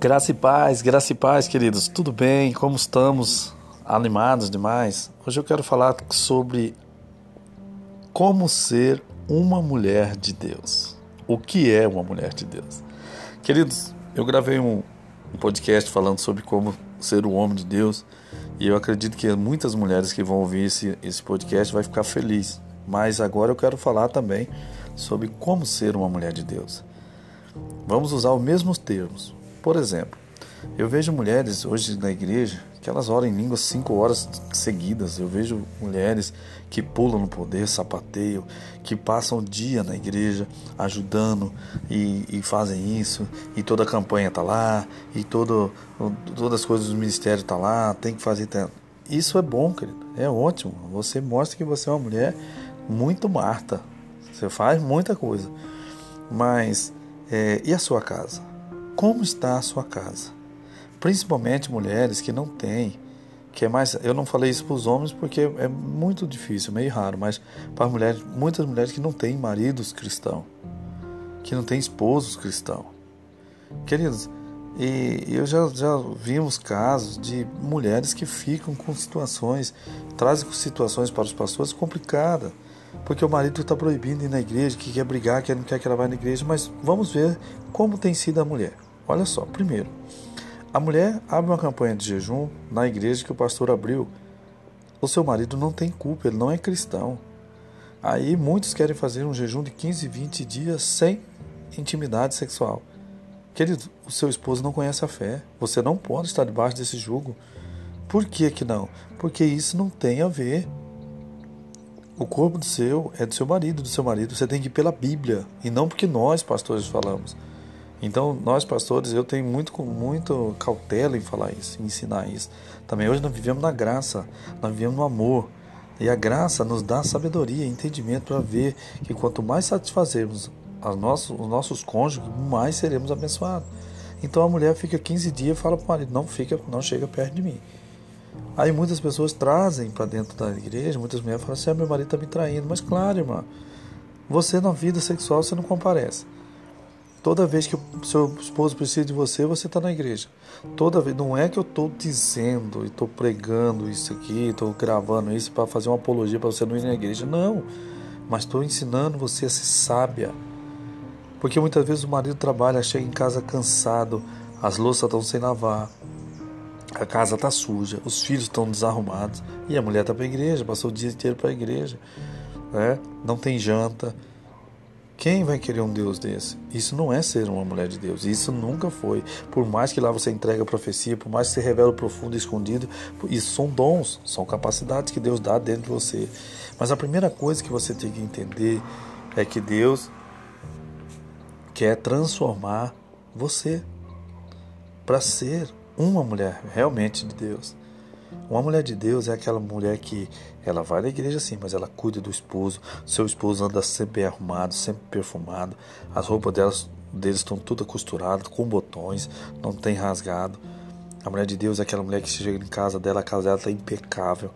Graça e paz, graça e paz, queridos. Tudo bem? Como estamos? Animados demais? Hoje eu quero falar sobre como ser uma mulher de Deus. O que é uma mulher de Deus? Queridos, eu gravei um, podcast falando sobre como ser um homem de Deus e eu acredito que muitas mulheres que vão ouvir esse, esse podcast vai ficar feliz. Mas agora eu quero falar também sobre como ser uma mulher de Deus. Vamos usar os mesmos termos. Por exemplo, eu vejo mulheres hoje na igreja que elas oram em línguas cinco horas seguidas. Eu vejo mulheres que pulam no poder, sapateiam, que passam o dia na igreja ajudando e, e fazem isso, e toda a campanha está lá, e todo, todas as coisas do ministério tá lá, tem que fazer. Isso é bom, querido, é ótimo. Você mostra que você é uma mulher muito Marta. Você faz muita coisa. Mas, é, e a sua casa? Como está a sua casa. Principalmente mulheres que não têm, que é mais, eu não falei isso para os homens porque é muito difícil, meio raro, mas para mulheres, muitas mulheres que não têm maridos cristãos, que não têm esposos cristãos. Queridos, e eu já, já vimos casos de mulheres que ficam com situações, trazem situações para os pastores complicadas, porque o marido está proibindo ir na igreja, que quer brigar, que não quer que ela vá na igreja, mas vamos ver como tem sido a mulher. Olha só, primeiro, a mulher abre uma campanha de jejum na igreja que o pastor abriu. O seu marido não tem culpa, ele não é cristão. Aí muitos querem fazer um jejum de 15, 20 dias sem intimidade sexual. Querido, o seu esposo não conhece a fé. Você não pode estar debaixo desse jugo. Por que que não? Porque isso não tem a ver. O corpo do seu é do seu marido, do seu marido. Você tem que ir pela Bíblia e não porque nós, pastores, falamos. Então, nós pastores, eu tenho muito, muito cautela em falar isso, em ensinar isso. Também hoje nós vivemos na graça, nós vivemos no amor. E a graça nos dá sabedoria, entendimento para ver que quanto mais satisfazermos nossos, os nossos cônjuges, mais seremos abençoados. Então a mulher fica 15 dias e fala para o marido: não fica, não chega perto de mim. Aí muitas pessoas trazem para dentro da igreja, muitas mulheres falam assim: ah, meu marido está me traindo. Mas claro, irmã, você na vida sexual você não comparece. Toda vez que o seu esposo precisa de você, você está na igreja. Toda vez, não é que eu estou dizendo e estou pregando isso aqui, estou gravando isso para fazer uma apologia para você não ir na igreja. Não, mas estou ensinando você a ser sábia. Porque muitas vezes o marido trabalha, chega em casa cansado, as louças estão sem lavar, a casa está suja, os filhos estão desarrumados e a mulher está para a igreja, passou o dia inteiro para a igreja, né? não tem janta quem vai querer um Deus desse? Isso não é ser uma mulher de Deus. Isso nunca foi. Por mais que lá você entregue a profecia, por mais que você revele o profundo e escondido, isso são dons, são capacidades que Deus dá dentro de você. Mas a primeira coisa que você tem que entender é que Deus quer transformar você para ser uma mulher realmente de Deus. Uma mulher de Deus é aquela mulher que ela vai na igreja sim, mas ela cuida do esposo. Seu esposo anda sempre arrumado, sempre perfumado. As roupas delas, deles estão todas costuradas, com botões, não tem rasgado. A mulher de Deus é aquela mulher que chega em casa dela, a casa dela está impecável.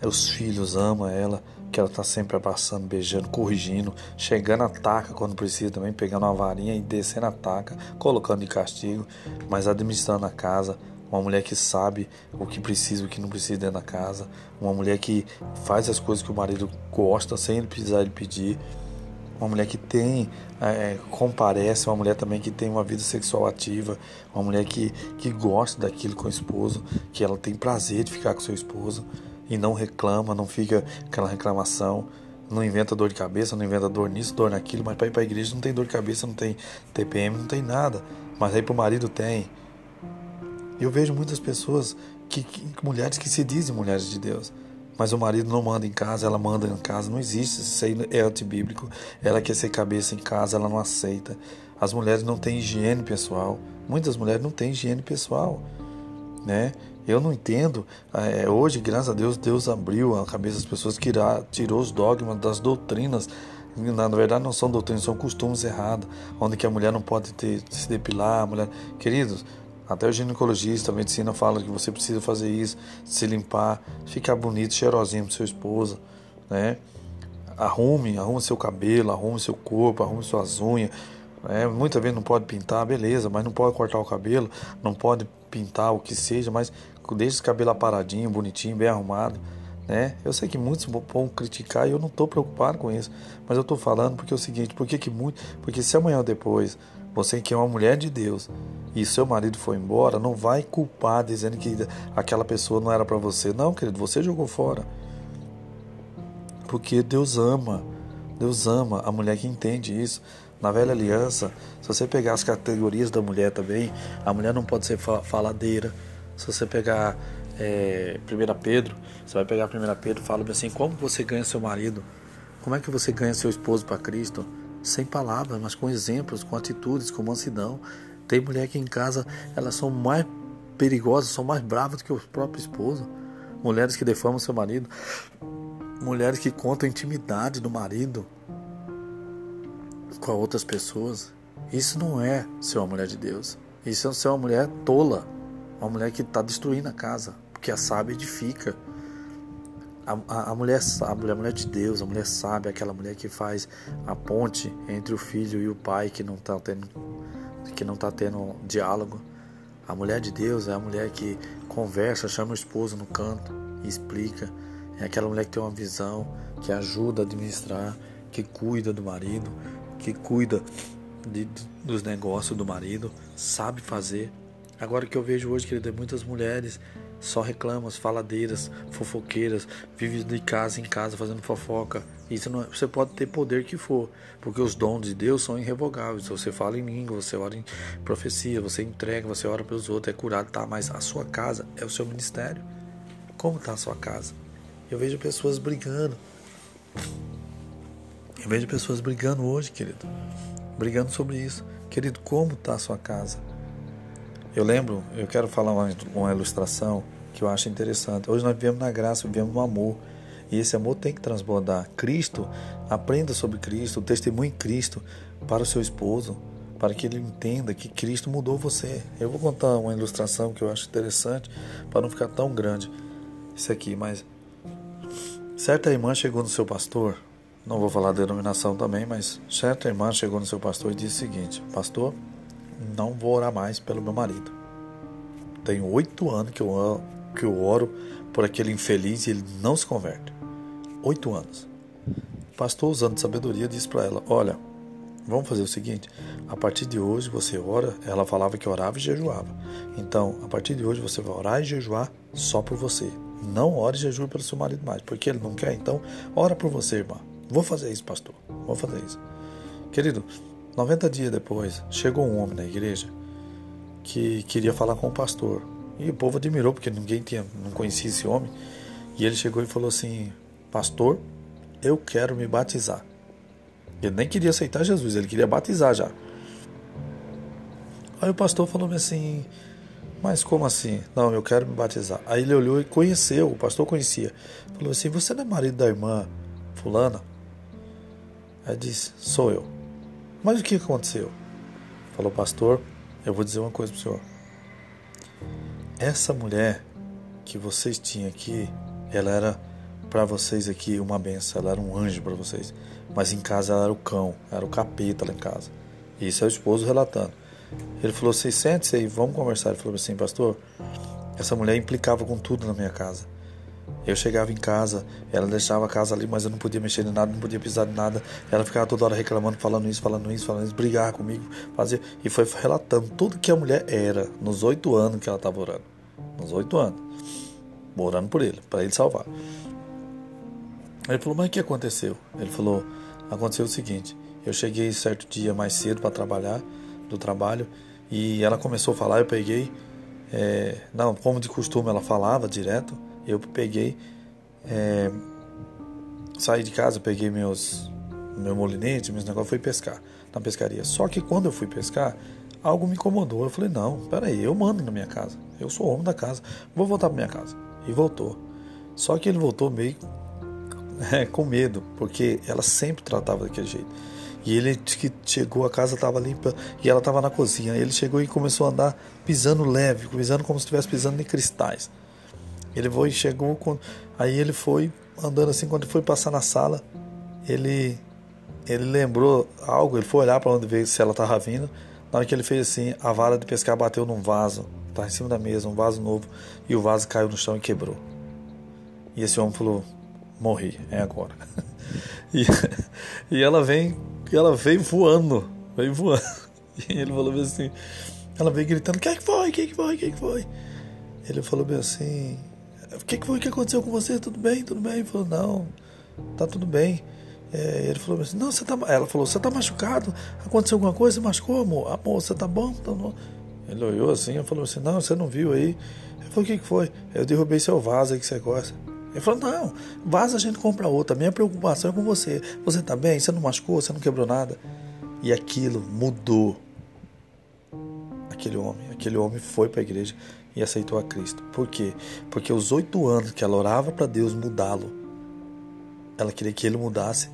Os filhos amam ela, que ela está sempre abraçando, beijando, corrigindo, chegando a taca quando precisa também, pegando uma varinha e descendo a taca, colocando de castigo, mas administrando a casa, uma mulher que sabe o que precisa e o que não precisa dentro da casa, uma mulher que faz as coisas que o marido gosta sem ele precisar ele pedir, uma mulher que tem, é, comparece, uma mulher também que tem uma vida sexual ativa, uma mulher que, que gosta daquilo com o esposo, que ela tem prazer de ficar com seu esposo e não reclama, não fica aquela reclamação, não inventa dor de cabeça, não inventa dor nisso, dor naquilo, mas para ir para a igreja não tem dor de cabeça, não tem TPM, não tem nada, mas aí para o marido tem. Eu vejo muitas pessoas, que, que, mulheres que se dizem mulheres de Deus, mas o marido não manda em casa, ela manda em casa. Não existe, isso aí é antibíblico. Ela quer ser cabeça em casa, ela não aceita. As mulheres não têm higiene pessoal. Muitas mulheres não têm higiene pessoal, né? Eu não entendo. É, hoje, graças a Deus, Deus abriu a cabeça das pessoas, que tirou os dogmas das doutrinas. Na verdade, não são doutrinas, são costumes errados, onde que a mulher não pode ter, se depilar. A mulher, queridos, até o ginecologista, a medicina fala que você precisa fazer isso, se limpar, ficar bonito, cheirosinho para sua esposa, né? Arrume, arrume seu cabelo, arrume seu corpo, arrume suas unhas, É, muitas vezes não pode pintar, beleza, mas não pode cortar o cabelo, não pode pintar o que seja, mas deixa esse cabelo aparadinho, bonitinho, bem arrumado. Né? Eu sei que muitos vão criticar e eu não estou preocupado com isso, mas eu estou falando porque é o seguinte, porque que muito, porque se amanhã ou depois você que é uma mulher de Deus e seu marido foi embora, não vai culpar dizendo que aquela pessoa não era para você, não, querido, você jogou fora, porque Deus ama, Deus ama a mulher que entende isso. Na velha aliança, se você pegar as categorias da mulher também, a mulher não pode ser faladeira. Se você pegar é, 1 Pedro, você vai pegar 1 Pedro fala assim: como você ganha seu marido? Como é que você ganha seu esposo para Cristo? Sem palavras, mas com exemplos, com atitudes, com mansidão. Tem mulher que em casa elas são mais perigosas, são mais bravas do que o próprio esposo. Mulheres que defamam seu marido, mulheres que contam intimidade do marido, com outras pessoas. Isso não é ser uma mulher de Deus. Isso é ser uma mulher tola. Uma mulher que está destruindo a casa. Porque a sábia edifica. A, a, a, mulher sábia, a mulher de Deus, a mulher sábia, aquela mulher que faz a ponte entre o filho e o pai que não está tendo, que não tá tendo diálogo. A mulher de Deus é a mulher que conversa, chama o esposo no canto e explica. É aquela mulher que tem uma visão, que ajuda a administrar, que cuida do marido, que cuida de, dos negócios do marido, sabe fazer. Agora que eu vejo hoje, querido, é muitas mulheres só reclamam, faladeiras, fofoqueiras, vivem de casa em casa fazendo fofoca. Isso não, é, você pode ter poder que for, porque os dons de Deus são irrevogáveis. Você fala em língua, você ora em profecia, você entrega, você ora pelos outros, é curado, tá? Mas a sua casa é o seu ministério. Como está a sua casa? Eu vejo pessoas brigando. Eu vejo pessoas brigando hoje, querido. Brigando sobre isso. Querido, como está a sua casa? Eu lembro, eu quero falar uma, uma ilustração que eu acho interessante. Hoje nós vivemos na graça, vivemos no amor. E esse amor tem que transbordar. Cristo, aprenda sobre Cristo, testemunhe Cristo para o seu esposo, para que ele entenda que Cristo mudou você. Eu vou contar uma ilustração que eu acho interessante, para não ficar tão grande isso aqui, mas certa irmã chegou no seu pastor não vou falar denominação também, mas certa irmã chegou no seu pastor e disse o seguinte: Pastor, não vou orar mais pelo meu marido. Tenho oito anos que eu, que eu oro por aquele infeliz e ele não se converte. Oito anos. O pastor, usando sabedoria, disse para ela: Olha, vamos fazer o seguinte: a partir de hoje você ora. Ela falava que orava e jejuava. Então, a partir de hoje você vai orar e jejuar só por você. Não ore e jejue pelo seu marido mais, porque ele não quer. Então, ora por você, irmã. Vou fazer isso, pastor. Vou fazer isso. Querido, 90 dias depois, chegou um homem na igreja que queria falar com o pastor. E o povo admirou, porque ninguém tinha, não conhecia esse homem. E ele chegou e falou assim: Pastor, eu quero me batizar. Ele nem queria aceitar Jesus, ele queria batizar já. Aí o pastor falou assim: Mas como assim? Não, eu quero me batizar. Aí ele olhou e conheceu, o pastor conhecia. Falou assim: Você não é marido da irmã Fulana? Aí disse: Sou eu. Mas o que aconteceu? Falou, pastor, eu vou dizer uma coisa para o senhor. Essa mulher que vocês tinham aqui, ela era para vocês aqui uma benção, ela era um anjo para vocês. Mas em casa ela era o cão, era o capeta lá em casa. Isso é o esposo relatando. Ele falou assim: sente-se aí, vamos conversar. Ele falou assim: pastor, essa mulher implicava com tudo na minha casa. Eu chegava em casa, ela deixava a casa ali, mas eu não podia mexer em nada, não podia pisar em nada. Ela ficava toda hora reclamando, falando isso, falando isso, falando isso, brigar comigo, fazer. E foi relatando tudo que a mulher era nos oito anos que ela estava orando. Nos oito anos. Orando por ele, para ele salvar. Ele falou, mas o que aconteceu? Ele falou, aconteceu o seguinte, eu cheguei certo dia mais cedo para trabalhar, do trabalho, e ela começou a falar, eu peguei, é, não, como de costume ela falava direto, eu peguei, é, saí de casa, peguei meus meu molinete, meus negócios, fui pescar na pescaria. Só que quando eu fui pescar, algo me incomodou. Eu falei, não, peraí, eu mando na minha casa. Eu sou homem da casa, vou voltar para minha casa. E voltou. Só que ele voltou meio é, com medo, porque ela sempre tratava daquele jeito. E ele que chegou, a casa estava limpa e ela estava na cozinha. Ele chegou e começou a andar pisando leve, pisando como se estivesse pisando em cristais. Ele foi chegou, com, aí ele foi andando assim, quando foi passar na sala, ele ele lembrou algo, ele foi olhar para onde veio, se ela estava vindo. Na hora que ele fez assim, a vara de pescar bateu num vaso, tá em cima da mesa, um vaso novo, e o vaso caiu no chão e quebrou. E esse homem falou: morri, é agora. e, e ela vem, ela veio voando, veio voando. E ele falou assim, ela veio gritando: que, é que foi? Que, é que foi? Que, é que foi? Ele falou bem assim: o que, foi que aconteceu com você? Tudo bem? Tudo bem? Ele falou: não, tá tudo bem. É, ele falou assim: não, você tá. Ela falou: você tá machucado? Aconteceu alguma coisa? Você machucou, amor? Amor, você tá bom? Tá? Ele olhou assim e falou assim: não, você não viu aí. Ele falou: o que, que foi? Eu derrubei seu vaso aí que você gosta. Ele falou: não, vaso a gente compra outra. Minha preocupação é com você. Você tá bem? Você não machucou? Você não quebrou nada? E aquilo mudou. Aquele homem, aquele homem foi para a igreja e aceitou a Cristo. Por quê? Porque os oito anos que ela orava para Deus mudá-lo, ela queria que ele mudasse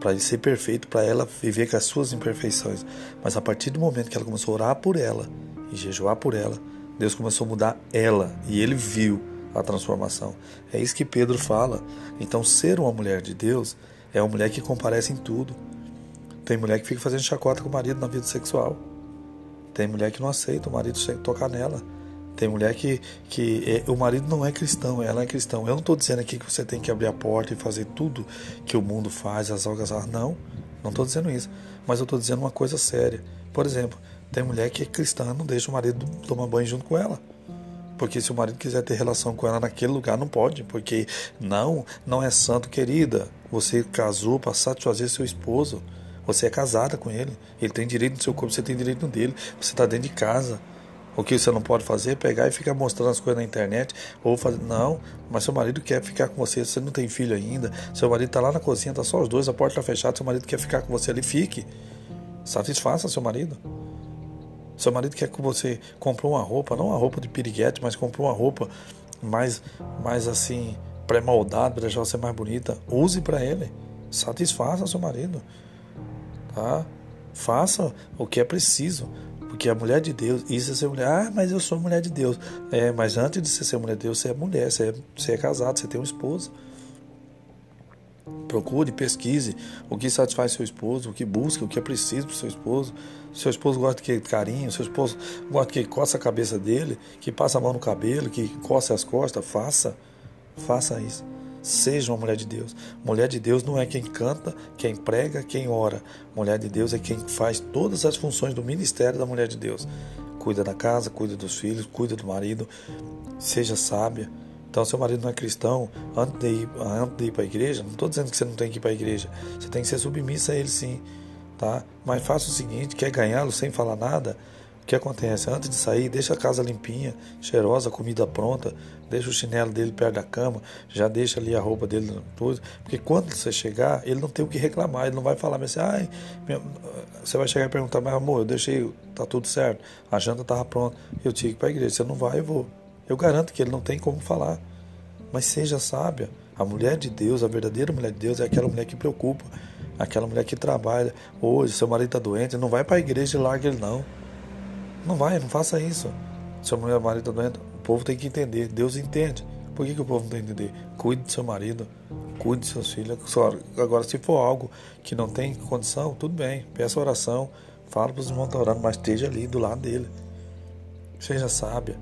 para ele ser perfeito, para ela viver com as suas imperfeições. Mas a partir do momento que ela começou a orar por ela e jejuar por ela, Deus começou a mudar ela e ele viu a transformação. É isso que Pedro fala. Então, ser uma mulher de Deus é uma mulher que comparece em tudo. Tem mulher que fica fazendo chacota com o marido na vida sexual. Tem mulher que não aceita o marido tocar nela. Tem mulher que, que é, o marido não é cristão, ela é cristão. Eu não estou dizendo aqui que você tem que abrir a porta e fazer tudo que o mundo faz, as algas. Não, não estou dizendo isso. Mas eu estou dizendo uma coisa séria. Por exemplo, tem mulher que é cristã, não deixa o marido tomar banho junto com ela. Porque se o marido quiser ter relação com ela naquele lugar, não pode. Porque não, não é santo, querida. Você casou para satisfazer seu esposo. Você é casada com ele. Ele tem direito no seu corpo, você tem direito no dele. Você está dentro de casa. O que você não pode fazer é pegar e ficar mostrando as coisas na internet ou fazer. Não, mas seu marido quer ficar com você, você não tem filho ainda, seu marido está lá na cozinha, está só os dois, a porta está fechada, seu marido quer ficar com você ali, fique. Satisfaça seu marido. Seu marido quer que você comprou uma roupa, não uma roupa de piriguete, mas comprou uma roupa mais, mais assim, pré-moldada para deixar você mais bonita. Use para ele. Satisfaça seu marido. Tá? Faça o que é preciso. Porque a mulher de Deus, isso é ser mulher. Ah, mas eu sou mulher de Deus. É, mas antes de você ser mulher de Deus, você é mulher, você é, você é casado, você tem um esposo. Procure, pesquise o que satisfaz seu esposo, o que busca, o que é preciso para seu esposo. Seu esposo gosta que carinho, seu esposo gosta que coça a cabeça dele, que passa a mão no cabelo, que coça as costas. Faça, faça isso. Seja uma mulher de Deus. Mulher de Deus não é quem canta, quem prega, quem ora. Mulher de Deus é quem faz todas as funções do ministério da mulher de Deus. Cuida da casa, cuida dos filhos, cuida do marido. Seja sábia. Então, seu marido não é cristão, antes de ir, ir para a igreja, não estou dizendo que você não tem que ir para a igreja. Você tem que ser submissa a ele sim. Tá? Mas faça o seguinte: quer ganhá-lo sem falar nada? O que acontece? Antes de sair, deixa a casa limpinha, cheirosa, comida pronta, deixa o chinelo dele perto da cama, já deixa ali a roupa dele, tudo. Porque quando você chegar, ele não tem o que reclamar, ele não vai falar, mas assim, ai, você vai chegar e perguntar, mas amor, eu deixei, tá tudo certo, a janta estava pronta, eu tinha que ir para a igreja, você não vai, eu vou. Eu garanto que ele não tem como falar. Mas seja sábia. A mulher de Deus, a verdadeira mulher de Deus, é aquela mulher que preocupa, aquela mulher que trabalha. Hoje, seu marido está doente, não vai para a igreja e larga ele, não. Não vai, não faça isso. Seu mulher, marido está doente, o povo tem que entender. Deus entende. Por que, que o povo não tem que entender? Cuide do seu marido, cuide de seus filhos. Agora, se for algo que não tem condição, tudo bem. Peça oração, fala para os irmãos estar orando, mas esteja ali do lado dele. Seja sábia.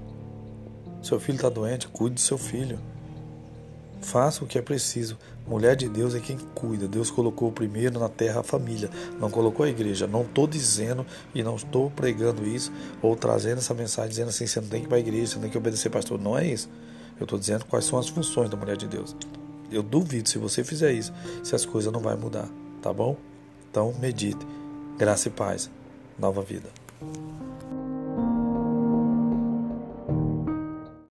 Seu filho está doente, cuide do seu filho. Faça o que é preciso. Mulher de Deus é quem cuida. Deus colocou primeiro na terra a família, não colocou a igreja. Não estou dizendo e não estou pregando isso ou trazendo essa mensagem dizendo assim: você não tem que ir para a igreja, você não tem que obedecer pastor. Não é isso. Eu estou dizendo quais são as funções da mulher de Deus. Eu duvido se você fizer isso, se as coisas não vão mudar, tá bom? Então medite. Graça e paz. Nova vida.